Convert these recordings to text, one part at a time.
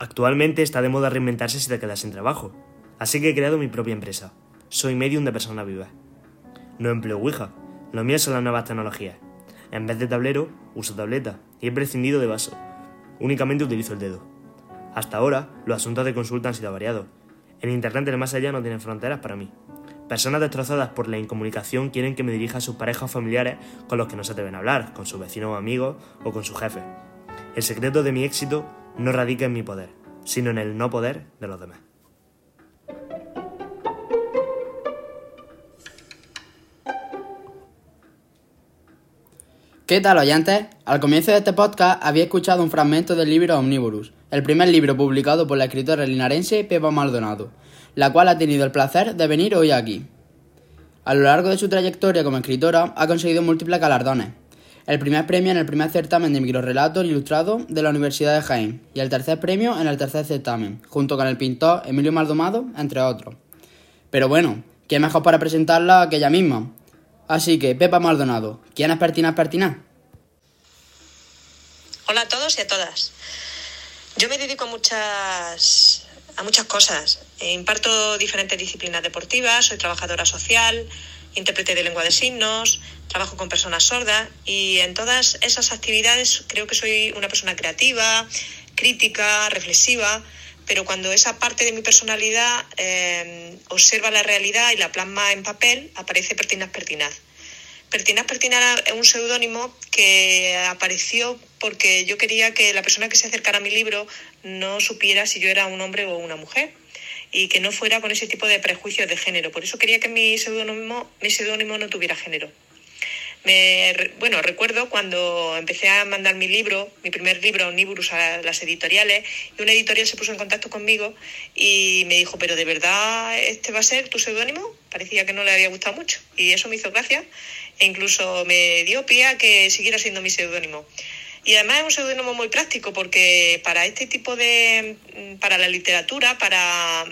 Actualmente está de moda reinventarse si te quedas sin trabajo, así que he creado mi propia empresa. Soy medium de persona viva. No empleo Ouija, lo mío son las nuevas tecnologías. En vez de tablero, uso tableta y he prescindido de vaso. Únicamente utilizo el dedo. Hasta ahora, los asuntos de consulta han sido variados. El Internet del más allá no tiene fronteras para mí. Personas destrozadas por la incomunicación quieren que me dirija a sus parejas familiares con los que no se deben hablar, con sus vecinos o amigos o con su jefe. El secreto de mi éxito no radica en mi poder, sino en el no poder de los demás. ¿Qué tal oyentes? Al comienzo de este podcast había escuchado un fragmento del libro Omnivorous, el primer libro publicado por la escritora linarense Pepa Maldonado, la cual ha tenido el placer de venir hoy aquí. A lo largo de su trayectoria como escritora ha conseguido múltiples galardones. El primer premio en el primer certamen de microrelatos ilustrados de la Universidad de Jaén y el tercer premio en el tercer certamen, junto con el pintor Emilio Maldonado, entre otros. Pero bueno, ¿qué mejor para presentarla que ella misma? Así que, Pepa Maldonado, ¿quién es Pertinaz Pertinaz? Hola a todos y a todas. Yo me dedico a muchas, a muchas cosas. Imparto diferentes disciplinas deportivas, soy trabajadora social, intérprete de lengua de signos, trabajo con personas sordas y en todas esas actividades creo que soy una persona creativa, crítica, reflexiva pero cuando esa parte de mi personalidad eh, observa la realidad y la plasma en papel, aparece Pertinaz Pertinaz. Pertinaz Pertinaz es un seudónimo que apareció porque yo quería que la persona que se acercara a mi libro no supiera si yo era un hombre o una mujer y que no fuera con ese tipo de prejuicios de género. Por eso quería que mi seudónimo, mi seudónimo no tuviera género. Me, bueno, recuerdo cuando empecé a mandar mi libro, mi primer libro, Omniburus, a las editoriales, y una editorial se puso en contacto conmigo y me dijo, pero ¿de verdad este va a ser tu seudónimo? Parecía que no le había gustado mucho y eso me hizo gracia e incluso me dio pie a que siguiera siendo mi seudónimo. Y además es un seudónimo muy práctico porque para este tipo de, para la literatura, para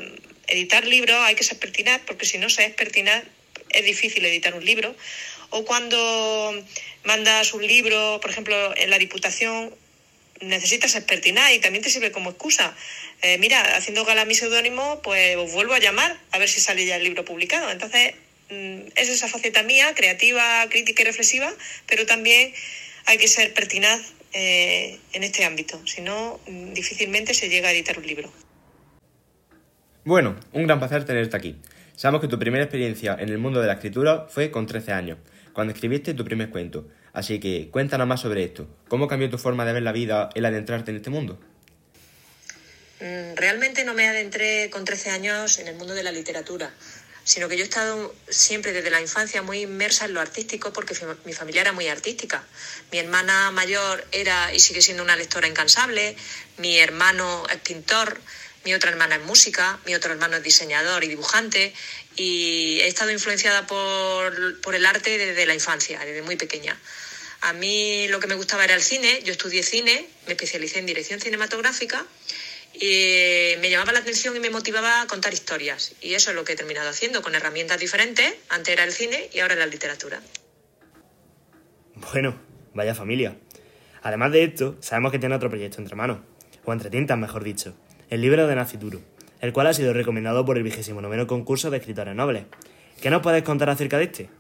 editar libros hay que ser pertinaz, porque si no se es pertinaz es difícil editar un libro o cuando mandas un libro, por ejemplo, en la Diputación, necesitas expertinar y también te sirve como excusa. Eh, mira, haciendo gala mi seudónimo, pues os vuelvo a llamar a ver si sale ya el libro publicado. Entonces, mm, es esa faceta mía, creativa, crítica y reflexiva, pero también hay que ser pertinaz eh, en este ámbito, si no, mm, difícilmente se llega a editar un libro. Bueno, un gran placer tenerte aquí. Sabemos que tu primera experiencia en el mundo de la escritura fue con 13 años cuando escribiste tu primer cuento. Así que cuéntanos más sobre esto. ¿Cómo cambió tu forma de ver la vida el adentrarte en este mundo? Mm, realmente no me adentré con 13 años en el mundo de la literatura, sino que yo he estado siempre desde la infancia muy inmersa en lo artístico porque mi familia era muy artística. Mi hermana mayor era y sigue siendo una lectora incansable, mi hermano es pintor, mi otra hermana es música, mi otro hermano es diseñador y dibujante y he estado influenciada por, el arte desde la infancia, desde muy pequeña. A mí lo que me gustaba era el cine, yo estudié cine, me especialicé en dirección cinematográfica y me llamaba la atención y me motivaba a contar historias. Y eso es lo que he terminado haciendo con herramientas diferentes. Antes era el cine y ahora la literatura. Bueno, vaya familia. Además de esto, sabemos que tiene otro proyecto entre manos, o entre tintas, mejor dicho el libro de Nacituru, el cual ha sido recomendado por el vigésimo noveno concurso de escritores nobles. ¿Qué nos puedes contar acerca de este?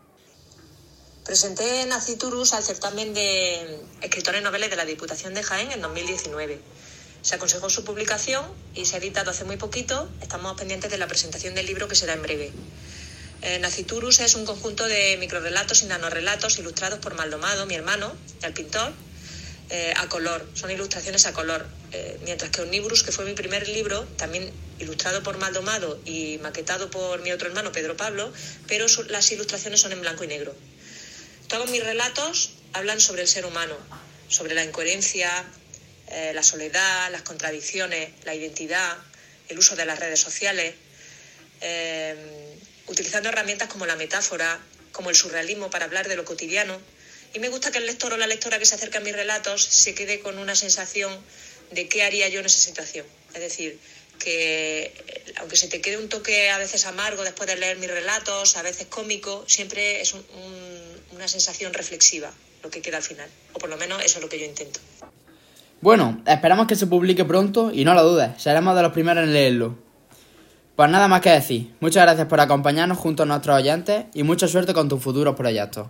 Presenté Naciturus al certamen de escritores noveles de la Diputación de Jaén en 2019. Se aconsejó su publicación y se ha editado hace muy poquito. Estamos pendientes de la presentación del libro que será en breve. Eh, Naciturus es un conjunto de microrelatos y nanorelatos ilustrados por Maldomado, mi hermano, el pintor, eh, a color, son ilustraciones a color. Eh, mientras que Omnivorous, que fue mi primer libro, también ilustrado por Maldomado y maquetado por mi otro hermano, Pedro Pablo, pero las ilustraciones son en blanco y negro. Todos mis relatos hablan sobre el ser humano, sobre la incoherencia, eh, la soledad, las contradicciones, la identidad, el uso de las redes sociales, utilizando herramientas como la metáfora, como el surrealismo para hablar de lo cotidiano y me gusta que el lector o la lectora que se acerca a mis relatos se quede con una sensación de qué haría yo en esa situación. Es decir, que eh, aunque se te quede un toque a veces amargo después de leer mis relatos, a veces cómico, siempre es una sensación reflexiva lo que queda al final. O por lo menos eso es lo que yo intento. Bueno, esperamos que se publique pronto y no lo dudes, seremos de los primeros en leerlo. Pues nada más que decir, muchas gracias por acompañarnos junto a nuestros oyentes y mucha suerte con tus futuros proyectos.